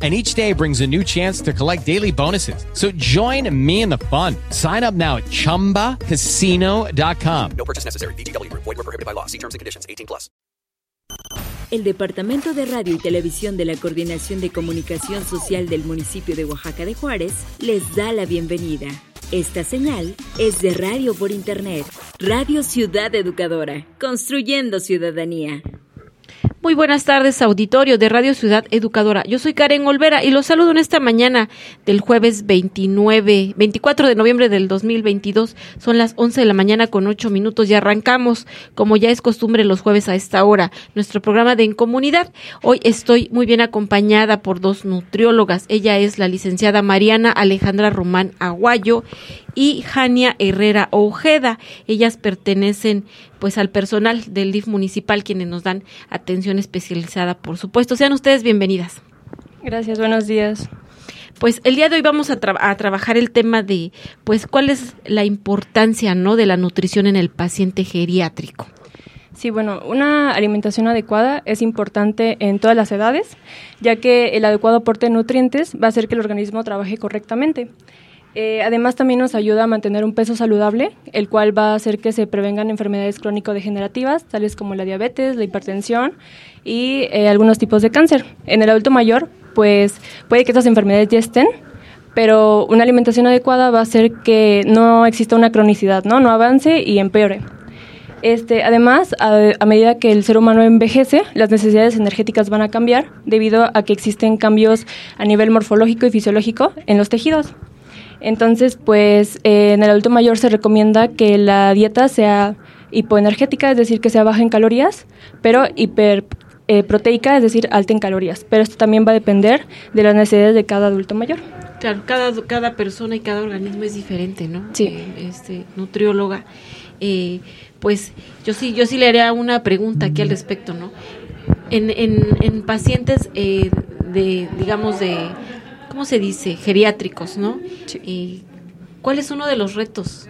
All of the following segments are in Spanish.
and each day brings a new chance to collect daily bonuses. So join me in the fun. Sign up now at ChumbaCasino.com. No purchase necessary. BGW. Void were prohibited by law. See terms and conditions. 18 plus. El Departamento de Radio y Televisión de la Coordinación de Comunicación Social del municipio de Oaxaca de Juárez les da la bienvenida. Esta señal es de radio por internet. Radio Ciudad Educadora. Construyendo ciudadanía. Muy buenas tardes, auditorio de Radio Ciudad Educadora. Yo soy Karen Olvera y los saludo en esta mañana del jueves 29, 24 de noviembre del 2022. Son las 11 de la mañana con 8 minutos y arrancamos, como ya es costumbre los jueves a esta hora, nuestro programa de En Comunidad. Hoy estoy muy bien acompañada por dos nutriólogas. Ella es la licenciada Mariana Alejandra Román Aguayo y Jania Herrera Ojeda. Ellas pertenecen pues al personal del DIF municipal quienes nos dan atención especializada, por supuesto. Sean ustedes bienvenidas. Gracias, buenos días. Pues el día de hoy vamos a, a, trabajar el tema de, pues, cuál es la importancia, ¿no?, de la nutrición en el paciente geriátrico. Sí, bueno, una alimentación adecuada es importante en todas las edades, ya que el adecuado aporte de nutrientes va a hacer que el organismo trabaje correctamente. Eh, además, también nos ayuda a mantener un peso saludable, el cual va a hacer que se prevengan enfermedades crónico-degenerativas, tales como la diabetes, la hipertensión y eh, algunos tipos de cáncer. En el adulto mayor, pues puede que estas enfermedades ya estén, pero una alimentación adecuada va a hacer que no exista una cronicidad, no, no avance y empeore. Este, además, a, a, medida que el ser humano envejece, las necesidades energéticas van a cambiar debido a que existen cambios a nivel morfológico y fisiológico en los tejidos. Entonces, pues eh, en el adulto mayor se recomienda que la dieta sea hipoenergética, es decir, que sea baja en calorías, pero hiperproteica, es decir, alta en calorías. Pero esto también va a depender de las necesidades de cada adulto mayor. Claro, cada, cada persona y cada organismo es diferente, ¿no? Sí. Eh, este, nutrióloga. Eh, pues yo sí, yo sí le haría una pregunta aquí al respecto, ¿no? En, en, en pacientes eh, de, digamos, de ¿cómo se dice? Geriátricos, ¿no? Sí. Eh, ¿Cuál es uno de los retos?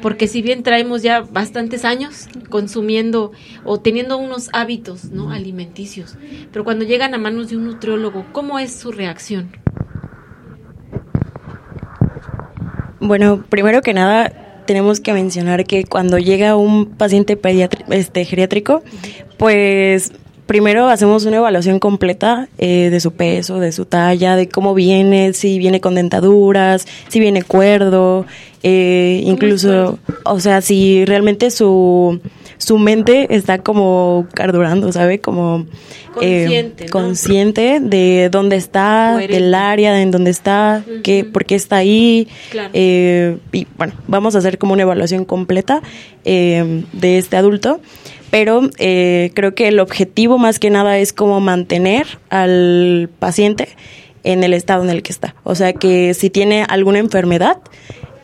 Porque si bien traemos ya bastantes años consumiendo o teniendo unos hábitos ¿no? alimenticios, pero cuando llegan a manos de un nutriólogo, ¿cómo es su reacción? Bueno, primero que nada, tenemos que mencionar que cuando llega un paciente este, geriátrico, pues primero hacemos una evaluación completa eh, de su peso, de su talla, de cómo viene, si viene con dentaduras, si viene cuerdo, eh, incluso, o sea, si realmente su, su mente está como cardurando, ¿sabe? Como consciente, eh, consciente de dónde está, del área en donde está, qué, por qué está ahí. Claro. Eh, y bueno, vamos a hacer como una evaluación completa eh, de este adulto pero eh, creo que el objetivo más que nada es como mantener al paciente en el estado en el que está. O sea, que si tiene alguna enfermedad,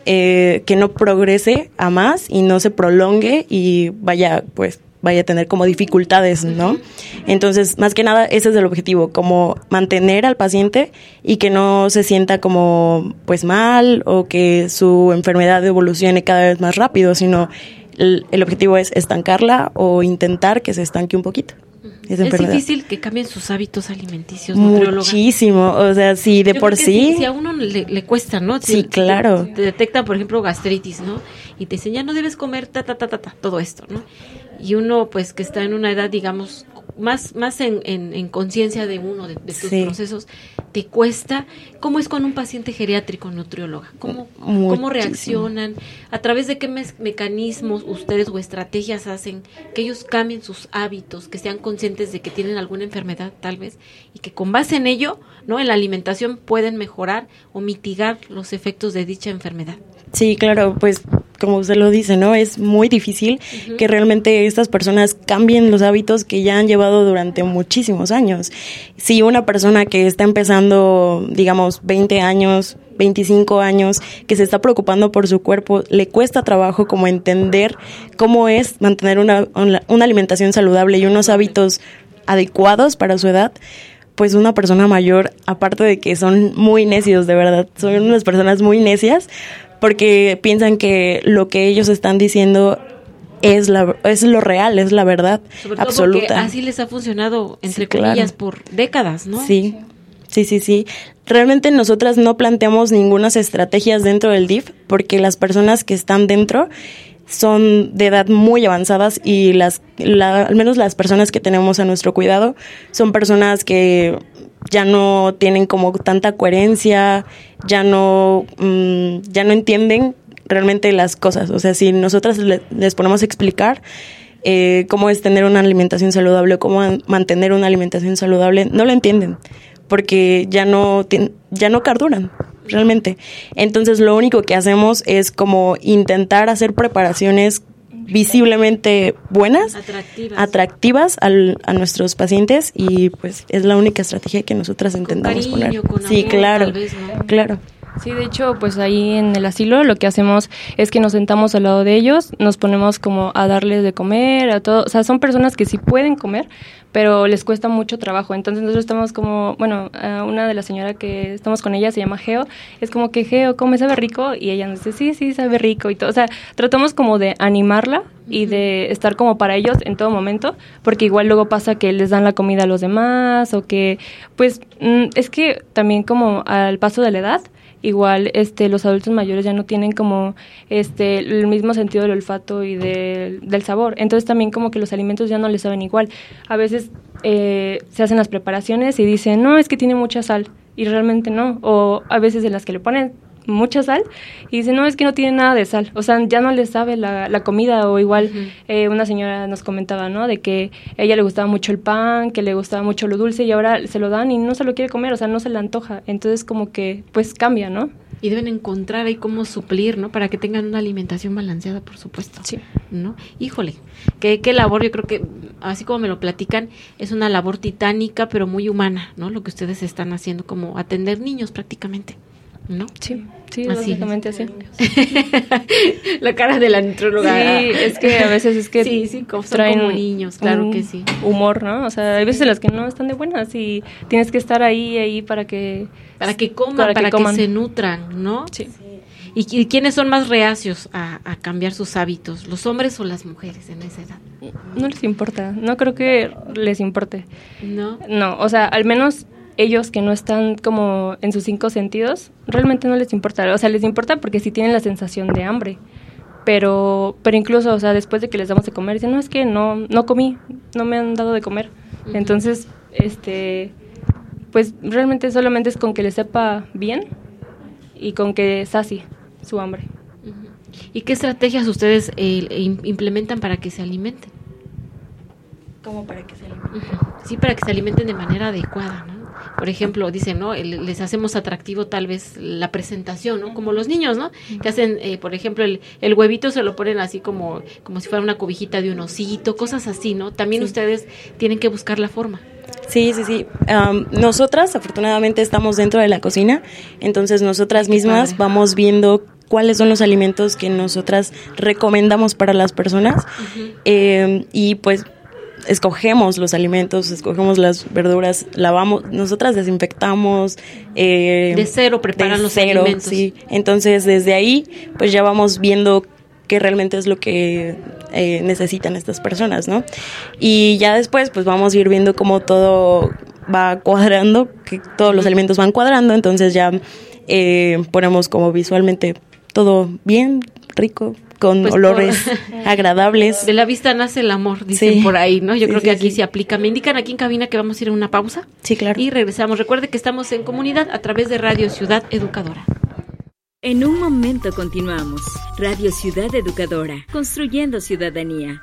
eh, que no progrese a más y no se prolongue y vaya, pues, vaya a tener como dificultades, ¿no? Entonces, más que nada, ese es el objetivo, como mantener al paciente y que no se sienta como, pues, mal o que su enfermedad evolucione cada vez más rápido, sino el, el objetivo es estancarla o intentar que se estanque un poquito. Es difícil que cambien sus hábitos alimenticios. Muchísimo, o sea, si de Yo por sí, Si a uno le, le cuesta, ¿no? Si- Sí, te- claro. si Te, detectan, por ejemplo, gastritis, ¿no? Y te dicen, ya no debes comer ta, ta, ta, ta, ta, todo esto, ¿no? Y uno, pues, que está en una edad, digamos, más, más en, en, en conciencia de uno de, de Sí. procesos, te cuesta. ¿Cómo es con un paciente geriátrico nutrióloga? ¿Cómo, ¿Cómo reaccionan? ¿A través de qué mes- mecanismos ustedes o estrategias hacen que ellos cambien sus hábitos, que sean conscientes de que tienen alguna enfermedad tal vez y que con base en ello, ¿no? En la alimentación pueden mejorar o mitigar los efectos de dicha enfermedad. Sí, claro, pues como usted lo dice, ¿no? Es muy difícil que realmente estas personas cambien los hábitos que ya han llevado durante muchísimos años. Si una persona que está empezando, digamos, 20 años, 25 años, que se está preocupando por su cuerpo, le cuesta trabajo como entender cómo es mantener una, una, una alimentación saludable y unos hábitos adecuados para su edad, pues una persona mayor, aparte de que son muy necios, de verdad, son unas personas muy necias, porque piensan que lo que ellos están diciendo es, la, es lo real, es la verdad Sobre todo porque absoluta. así les ha funcionado, entre Sí, claro. comillas, por décadas, ¿no? Sí, sí, sí, sí. Realmente nosotras no planteamos ninguna estrategias dentro del DIF porque las personas que están dentro son de edad muy avanzadas y las, la- al menos las personas que tenemos a nuestro cuidado son personas que ya no tienen como tanta coherencia, ya no, mm, ya no entienden realmente las cosas. O sea, si nosotras le- les ponemos a explicar eh, cómo es tener una alimentación saludable, cómo man- mantener una alimentación saludable, no lo entienden porque ya no ya no carduran realmente. Entonces lo único que hacemos es como intentar hacer preparaciones visiblemente buenas, Atractivas. atractivas al- a nuestros pacientes y pues es la única estrategia que nosotras intentamos cariño, poner. con sí, amor, claro, tal vez, ¿no? claro. Sí, de hecho, pues ahí en el asilo lo que hacemos es que nos sentamos al lado de ellos, nos ponemos como a darles de comer, a todo, o sea, son personas que sí pueden comer, pero les cuesta mucho trabajo. Entonces nosotros estamos como, bueno, una de las señoras que estamos con ella se llama Geo, es como que Geo, come, sabe rico, y ella nos dice, sí, sí, sabe rico y todo. O sea, tratamos como de animarla y de estar como para ellos en todo momento, porque igual luego pasa que les dan la comida a los demás o que, pues, mm, es que también como al paso de la edad, igual este los adultos mayores ya no tienen como este el mismo sentido del olfato y del, sabor. Entonces también como que los alimentos ya no les saben igual. A veces eh, se hacen las preparaciones y dicen no es que tiene mucha sal y realmente no. O a veces de las que le ponen mucha sal y dicen no es que no tiene nada de sal o sea ya no les sabe la, la comida o igual eh, una señora nos comentaba no de que a ella le gustaba mucho el pan que le gustaba mucho lo dulce y ahora se lo dan y no se lo quiere comer o sea no se le antoja entonces como que pues cambia no Y deben encontrar ahí cómo suplir, ¿no? Para que tengan una alimentación balanceada, por supuesto. Sí. ¿No? Híjole, qué, qué labor, yo creo que, así como me lo platican, es una labor titánica, pero muy humana, ¿no? Lo que ustedes están haciendo, como atender niños prácticamente, ¿no? sí sí Así. básicamente así La cara de la nutróloga. Sí, es que a veces es que Sí, sí, como- traen como niños, claro que sí. Humor, ¿no? O sea, hay veces en las que no están de buenas y tienes que estar ahí, ahí para que... Para que coman, Para para, que se nutran, ¿no? Sí. ¿Y, qui- quiénes son más reacios a, a cambiar sus hábitos? ¿Los hombres o las mujeres en esa edad? No les importa, no creo que les importe. ¿No? No, o sea, al menos ellos que no están como en sus cinco sentidos, realmente no les importa. O sea, les importa porque sí tienen la sensación de hambre. Pero, pero incluso, o sea, después de que les damos de comer, dicen, no, es que no, no comí, no me han dado de comer. Entonces, este, pues realmente solamente es con que les sepa bien y con que sacie su hambre. ¿Y qué estrategias ustedes eh, im- implementan para que se alimenten? Como para que se Sí, para que se alimenten de manera adecuada, ¿no? Por ejemplo, dicen, ¿no? Les hacemos atractivo tal vez la presentación, ¿no? Como los niños, ¿no? Que hacen, eh, por ejemplo, el, el huevito se lo ponen así como, como si fuera una cobijita de un osito, cosas así, ¿no? También Sí. ustedes tienen que buscar la forma. Sí, sí, sí. Am, nosotras, afortunadamente, estamos dentro de la cocina, entonces nosotras mismas vamos viendo cuáles son los alimentos que nosotras recomendamos para las personas eh, y pues escogemos los alimentos, escogemos las verduras, lavamos, nosotras desinfectamos. eh, De cero preparan de los cero, alimentos. Sí, entonces desde ahí pues ya vamos viendo qué realmente es lo que eh, necesitan estas personas, ¿no? Y ya después pues vamos a ir viendo cómo todo va cuadrando, que todos los alimentos van cuadrando, entonces ya eh, ponemos como visualmente todo bien, rico, con Pues olores por- agradables. De la vista nace el amor, dicen Sí. por ahí, ¿no? Yo Sí, creo sí, que aquí sí. se aplica. Me indican aquí en cabina que vamos a ir a una pausa. Sí, claro. Y regresamos. Recuerde que estamos en comunidad a través de Radio Ciudad Educadora. En un momento continuamos. Radio Ciudad Educadora, construyendo ciudadanía.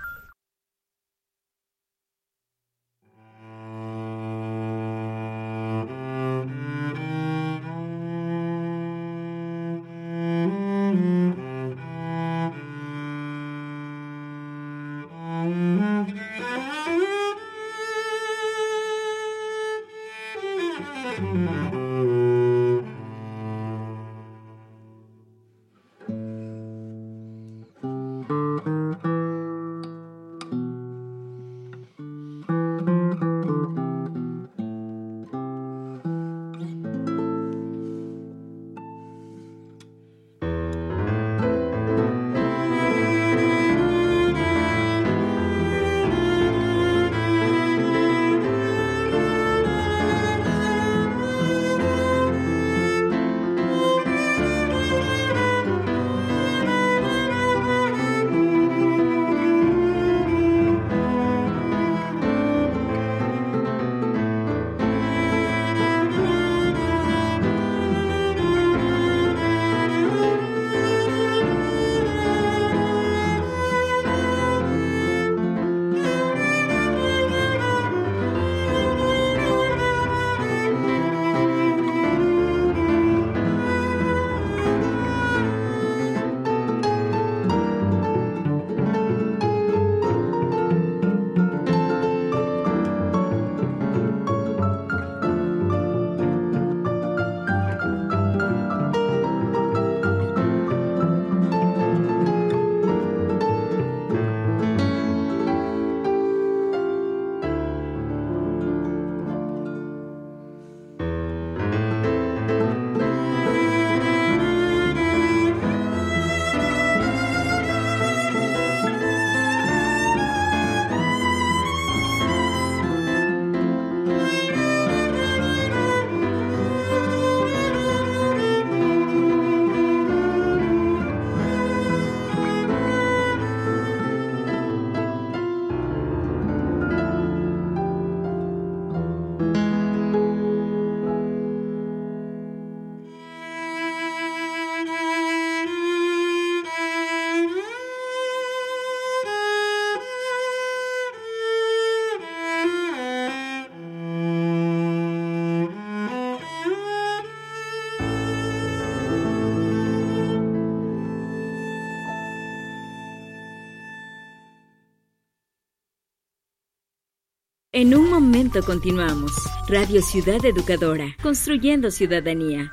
En un momento continuamos. Radio Ciudad Educadora, construyendo ciudadanía.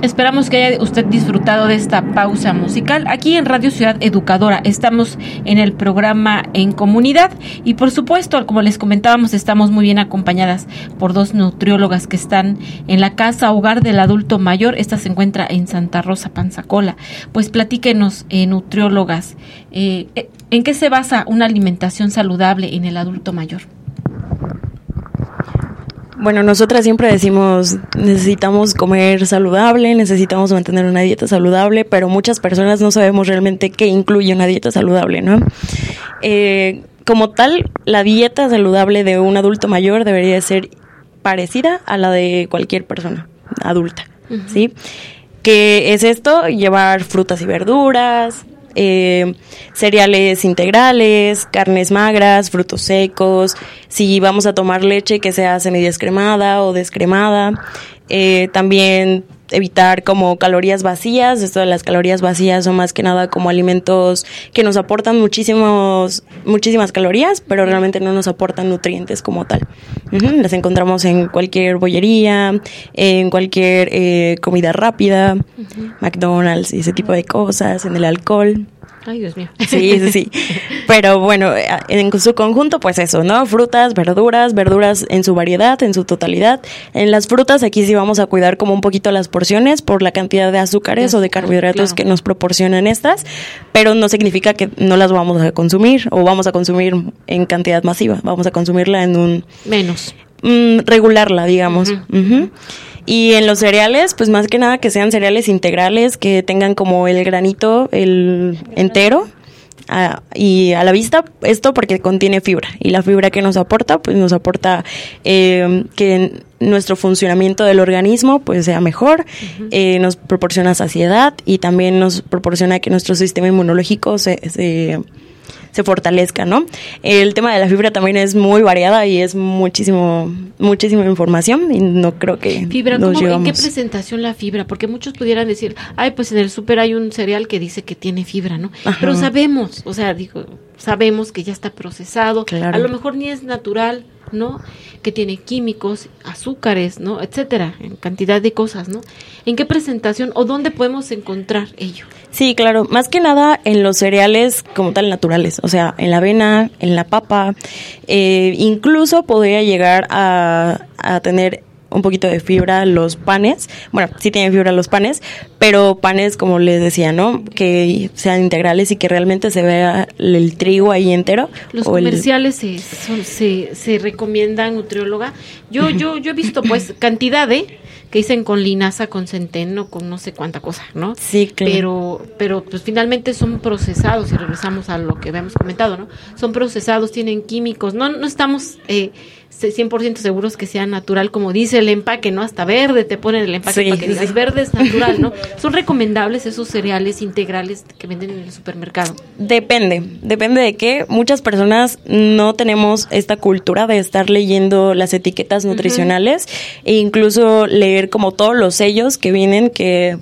Esperamos que haya usted disfrutado de esta pausa musical. Aquí en Radio Ciudad Educadora estamos en el programa En Comunidad y por supuesto, como les comentábamos, estamos muy bien acompañadas por dos nutriólogas que están en la casa hogar del adulto mayor. Esta se encuentra en Santa Rosa, Panzacola. Pues platíquenos, eh, nutriólogas, eh, eh, ¿en qué se basa una alimentación saludable en el adulto mayor? Bueno, nosotras siempre decimos, necesitamos comer saludable, necesitamos mantener una dieta saludable, pero muchas personas no sabemos realmente qué incluye una dieta saludable, ¿no? Eh, como tal, la dieta saludable de un adulto mayor debería ser parecida a la de cualquier persona adulta, ¿sí? ¿Qué es esto? Llevar frutas y verduras, eh, cereales integrales, carnes magras, frutos secos, si vamos a tomar leche que sea semidescremada o descremada, eh, también evitar como calorías vacías, esto de las calorías vacías son más que nada como alimentos que nos aportan muchísimos, muchísimas calorías, pero realmente no nos aportan nutrientes como tal. Las encontramos en cualquier bollería, en cualquier eh, comida rápida, McDonald's y ese tipo de cosas, en el alcohol. Ay, Dios mío. Sí, sí, sí. Pero bueno, eh, en su conjunto, pues eso, ¿no? Frutas, verduras, verduras en su variedad, en su totalidad. En las frutas, aquí sí vamos a cuidar como un poquito las porciones por la cantidad de azúcares o de carbohidratos claro. que nos proporcionan estas, pero no significa que no las vamos a consumir o vamos a consumir en cantidad masiva. Vamos a consumirla en un Menos. mm, regularla, digamos. Ujú. Y en los cereales, pues más que nada que sean cereales integrales, que tengan como el granito, el entero. y a la vista, esto porque contiene fibra. Y la fibra que nos aporta, pues nos aporta eh, que nuestro funcionamiento del organismo pues sea mejor, eh, nos proporciona saciedad y también nos proporciona que nuestro sistema inmunológico se, se, se fortalezca, ¿no? El tema de la fibra también es muy variada y es muchísimo, muchísima información y no creo que Fibra, nos ¿cómo, ¿en qué presentación la fibra? Porque muchos pudieran decir, ay, pues en el súper hay un cereal que dice que tiene fibra, ¿no? Ajá. Pero sabemos, o sea, digo, sabemos que ya está procesado, Claro. a lo mejor ni es natural, ¿no? Que tiene químicos, azúcares, ¿no? Etcétera, en cantidad de cosas, ¿no? ¿En qué presentación o dónde podemos encontrar ello? Sí, claro, más que nada en los cereales como tal naturales, o sea, en la avena, en la papa, eh, incluso podría llegar a, a tener un poquito de fibra los panes, bueno, sí tienen fibra los panes, pero panes como les decía, ¿no? Que sean integrales y que realmente se vea el trigo ahí entero. Los o el- comerciales se, son- se, se recomiendan, nutrióloga. Yo, yo, yo he visto pues cantidad de que dicen con linaza, con centeno, con no sé cuánta cosa, ¿no? Sí, claro. Pero, pero pues finalmente son procesados, y regresamos a lo que habíamos comentado, ¿no? Son procesados, tienen químicos, no, no estamos eh, 100% seguros que sea natural, como dice el empaque, ¿no? Hasta verde te ponen el empaque Sí, para que digas sí. verde es natural, ¿no? Son recomendables esos cereales integrales que venden en el supermercado. Depende, depende de que muchas personas no tenemos esta cultura de estar leyendo las etiquetas nutricionales e incluso leer como todos los sellos que vienen que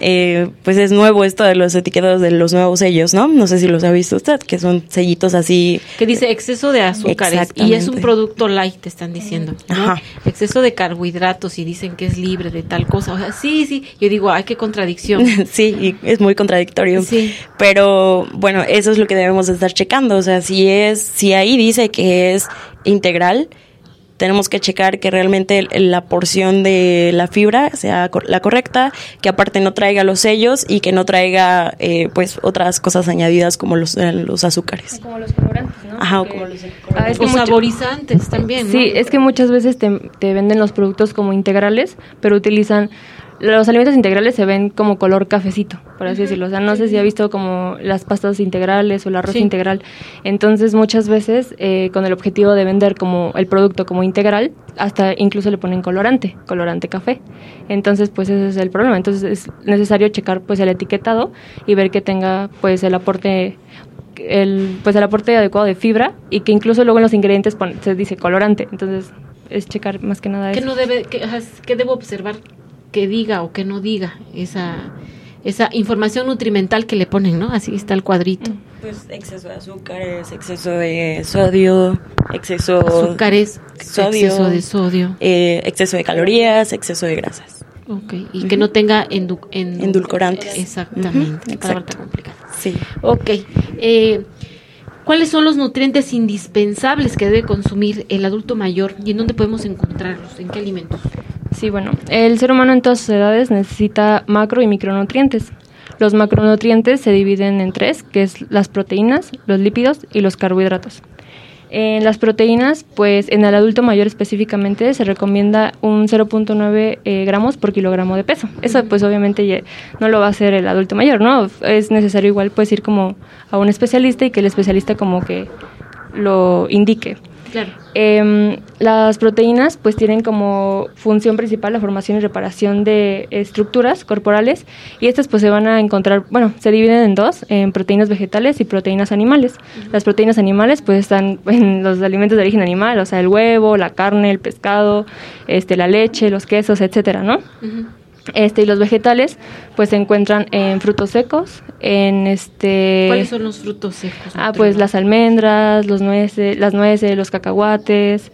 eh, pues es nuevo esto de los etiquetas de los nuevos sellos, ¿no? No sé si los ha visto usted, que son sellitos así. Que dice exceso de azúcares y es un producto light, te están diciendo. ¿no? Ajá. Exceso de carbohidratos y dicen que es libre de tal cosa. O sea, sí, sí. Yo digo, ay, qué contradicción. sí, y es muy contradictorio. Sí. Pero bueno, eso es lo que debemos de estar checando. O sea, si es, si ahí dice que es integral, tenemos que checar que realmente el- la porción de la fibra sea cor- la correcta, que aparte no traiga los sellos y que no traiga eh, pues otras cosas añadidas como los, eh, los azúcares. Como los colorantes, ¿no? Ajá, o como los Ah, es que o mucho- saborizantes también, ¿no? Sí, es que muchas veces te, te venden los productos como integrales, pero utilizan los alimentos integrales se ven como color cafecito, por así decirlo. O sea, no sé si ha visto como las pastas integrales o el arroz Sí. integral. Entonces, muchas veces, eh, con el objetivo de vender como el producto como integral, hasta incluso le ponen colorante, colorante café. Entonces, pues ese es el problema. Entonces, es necesario checar pues el etiquetado y ver que tenga pues el aporte el pues el aporte adecuado de fibra y que incluso luego en los ingredientes pon- se dice colorante. Entonces, es checar más que nada ¿Qué eso. no debe, ajá, qué debo observar que diga o que no diga esa esa información nutrimental que le ponen, ¿no? Así está el cuadrito. Pues exceso de azúcares, exceso de sodio, exceso Azúcares, sodio, exceso de sodio. eh, exceso de calorías, exceso de grasas. Ok, y que no tenga endu- endu- Endulcorantes. Exactamente, exacto. complicada. Sí. Ok, eh, ¿cuáles son los nutrientes indispensables que debe consumir el adulto mayor y en dónde podemos encontrarlos? ¿En qué alimentos? Sí, bueno, el ser humano en todas sus edades necesita macro y micronutrientes. Los macronutrientes se dividen en tres, que es las proteínas, los lípidos y los carbohidratos. En las proteínas, pues en el adulto mayor específicamente se recomienda un 0.9 eh, gramos por kilogramo de peso. Eso pues obviamente ya no lo va a hacer el adulto mayor, ¿no? Es necesario igual pues ir como a un especialista y que el especialista como que lo indique. Claro. Em, las proteínas pues tienen como función principal la formación y reparación de estructuras corporales y estas pues se van a encontrar, bueno, se dividen en dos, en proteínas vegetales y proteínas animales. Las proteínas animales pues están en los alimentos de origen animal, o sea, el huevo, la carne, el pescado, este, la leche, los quesos, etcétera, ¿no? Este, y los vegetales pues se encuentran en frutos secos, en este... ¿Cuáles son los frutos secos? Ah, pues las almendras, los nueces, las nueces, los cacahuates,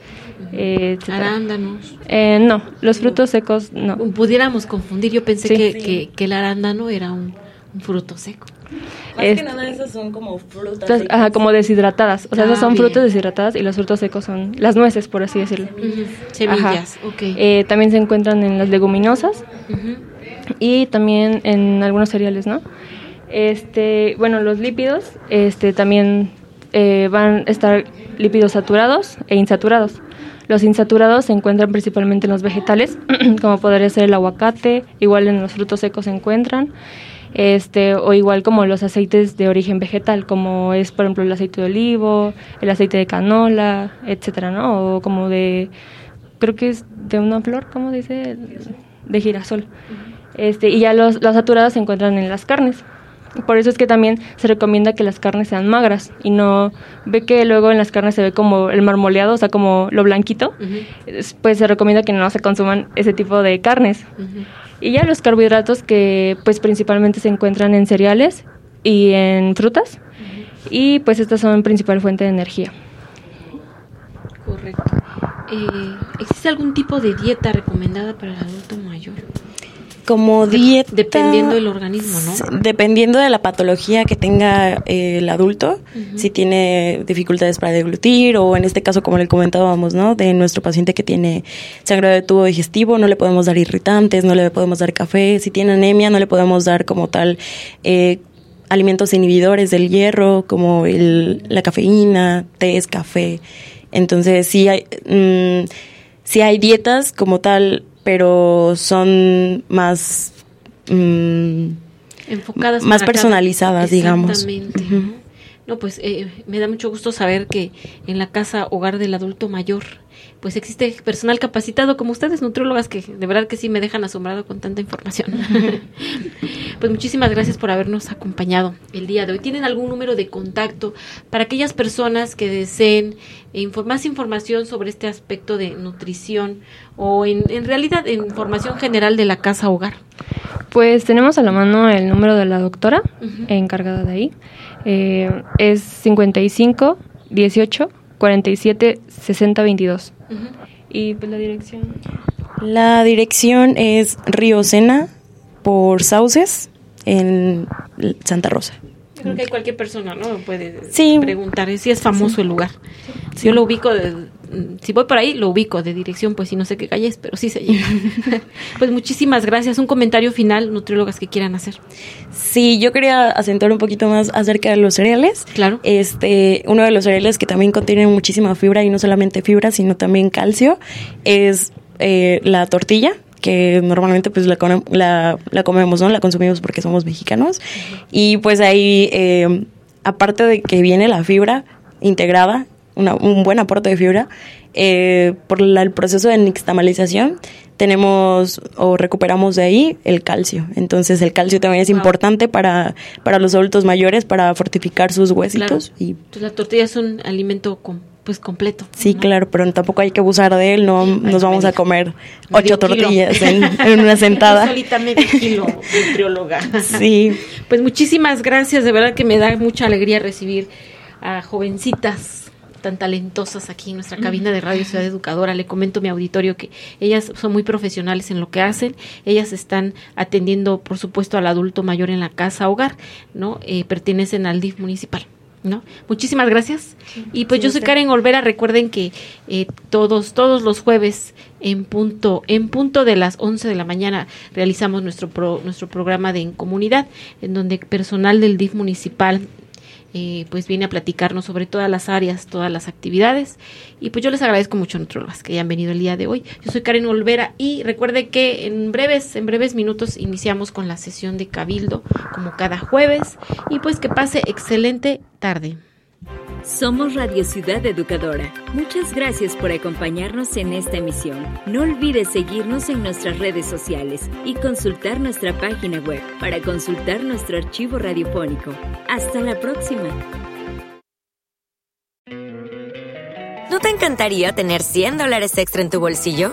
eh. Arándanos. Eh, no, los frutos secos no. Pudiéramos confundir, yo pensé Sí. que, que, que el arándano era un, un fruto seco. Más Es- que nada esas son como frutas. Las- ajá, como deshidratadas. O sea, Ah, esas son bien. frutas deshidratadas y los frutos secos son las nueces, por así decirlo. Semillas, Ajá. ok. Eh, también se encuentran en las leguminosas y también en algunos cereales, ¿no? Este, bueno, los lípidos, este, también eh, van a estar lípidos saturados e insaturados. Los insaturados se encuentran principalmente en los vegetales, como podría ser el aguacate, igual en los frutos secos se encuentran, este, o igual como los aceites de origen vegetal, como es por ejemplo el aceite de olivo, el aceite de canola, etcétera, ¿no? O como de, creo que es de una flor, ¿cómo dice? De girasol. Este, y ya los, los saturados se encuentran en las carnes. Por eso es que también se recomienda que las carnes sean magras y no ve que luego en las carnes se ve como el marmoleado, o sea, como lo blanquito. Pues se recomienda que no se consuman ese tipo de carnes. Y ya los carbohidratos que pues principalmente se encuentran en cereales y en frutas. Y pues estas son principal fuente de energía. Correcto. Eh, ¿Existe algún tipo de dieta recomendada para el adulto mayor? Como dieta. Dependiendo del organismo, ¿no? Dependiendo de la patología que tenga eh, el adulto, si tiene dificultades para deglutir o en este caso, como le comentábamos, ¿no? De nuestro paciente que tiene sangrado de tubo digestivo, no le podemos dar irritantes, no le podemos dar café. Si tiene anemia, no le podemos dar como tal eh, alimentos inhibidores del hierro, como el, la cafeína, té, café. Entonces, sí hay, mm, sí hay dietas como tal pero son más mm, enfocadas más personalizadas digamos. Exactamente. No, pues eh, me da mucho gusto saber que en la casa hogar del adulto mayor, pues existe personal capacitado como ustedes, nutriólogas, que de verdad que sí me dejan asombrado con tanta información. pues muchísimas gracias por habernos acompañado el día de hoy. ¿Tienen algún número de contacto para aquellas personas que deseen infor- más información sobre este aspecto de nutrición o en, en realidad información general de la casa hogar? Pues tenemos a la mano el número de la doctora encargada de ahí. Eh, es 55 18 47 60 22. Y pues la dirección. la dirección es Río Sena por Sauces en Santa Rosa Yo creo que cualquier persona, ¿no? Puede Sí. preguntar si es famoso el lugar. Yo lo ubico, de- si voy por ahí, lo ubico de dirección, pues si no sé qué calle es, pero sí se llega. pues muchísimas gracias. Un comentario final, nutriólogas que quieran hacer. Sí, yo quería acentuar un poquito más acerca de los cereales. Claro. Este, uno de los cereales que también contienen muchísima fibra y no solamente fibra, sino también calcio, es eh, la tortilla que normalmente pues la, la, la comemos, ¿no? La consumimos porque somos mexicanos. Y pues ahí, eh, aparte de que viene la fibra integrada, una- un buen aporte de fibra, eh, por la- el proceso de nixtamalización tenemos o recuperamos de ahí el calcio. Entonces el calcio también es Wow. importante para, para los adultos mayores, para fortificar sus huesitos. Y Entonces la tortilla es un alimento com- pues completo. sí, claro, pero tampoco hay que abusar de él, no nos vamos a comer ocho tortillas en, en una sentada. Solita medio kilo, nutrióloga. Sí. Pues muchísimas gracias, de verdad que me da mucha alegría recibir a jovencitas tan talentosas aquí en nuestra cabina de Radio Ciudad Educadora. Le comento a mi auditorio que ellas son muy profesionales en lo que hacen. Ellas están atendiendo, por supuesto, al adulto mayor en la casa hogar, ¿no? Eh, pertenecen al DIF municipal. ¿No? Muchísimas gracias. Y pues yo soy Karen Olvera. Recuerden que eh, todos, todos los jueves en punto, en punto de las 11 de la mañana realizamos nuestro pro- nuestro programa de en comunidad, en donde personal del DIF municipal eh, pues viene a platicarnos sobre todas las áreas, todas las actividades. Y pues yo les agradezco mucho, nutriólogas, que hayan venido el día de hoy. Yo soy Karen Olvera y recuerde que en breves, en breves minutos iniciamos con la sesión de Cabildo, como cada jueves. Y pues que pase excelente tarde. Somos Radio Ciudad Educadora. Muchas gracias por acompañarnos en esta emisión. No olvides seguirnos en nuestras redes sociales y consultar nuestra página web para consultar nuestro archivo radiofónico. Hasta la próxima. ¿No te encantaría tener 100 dólares extra en tu bolsillo?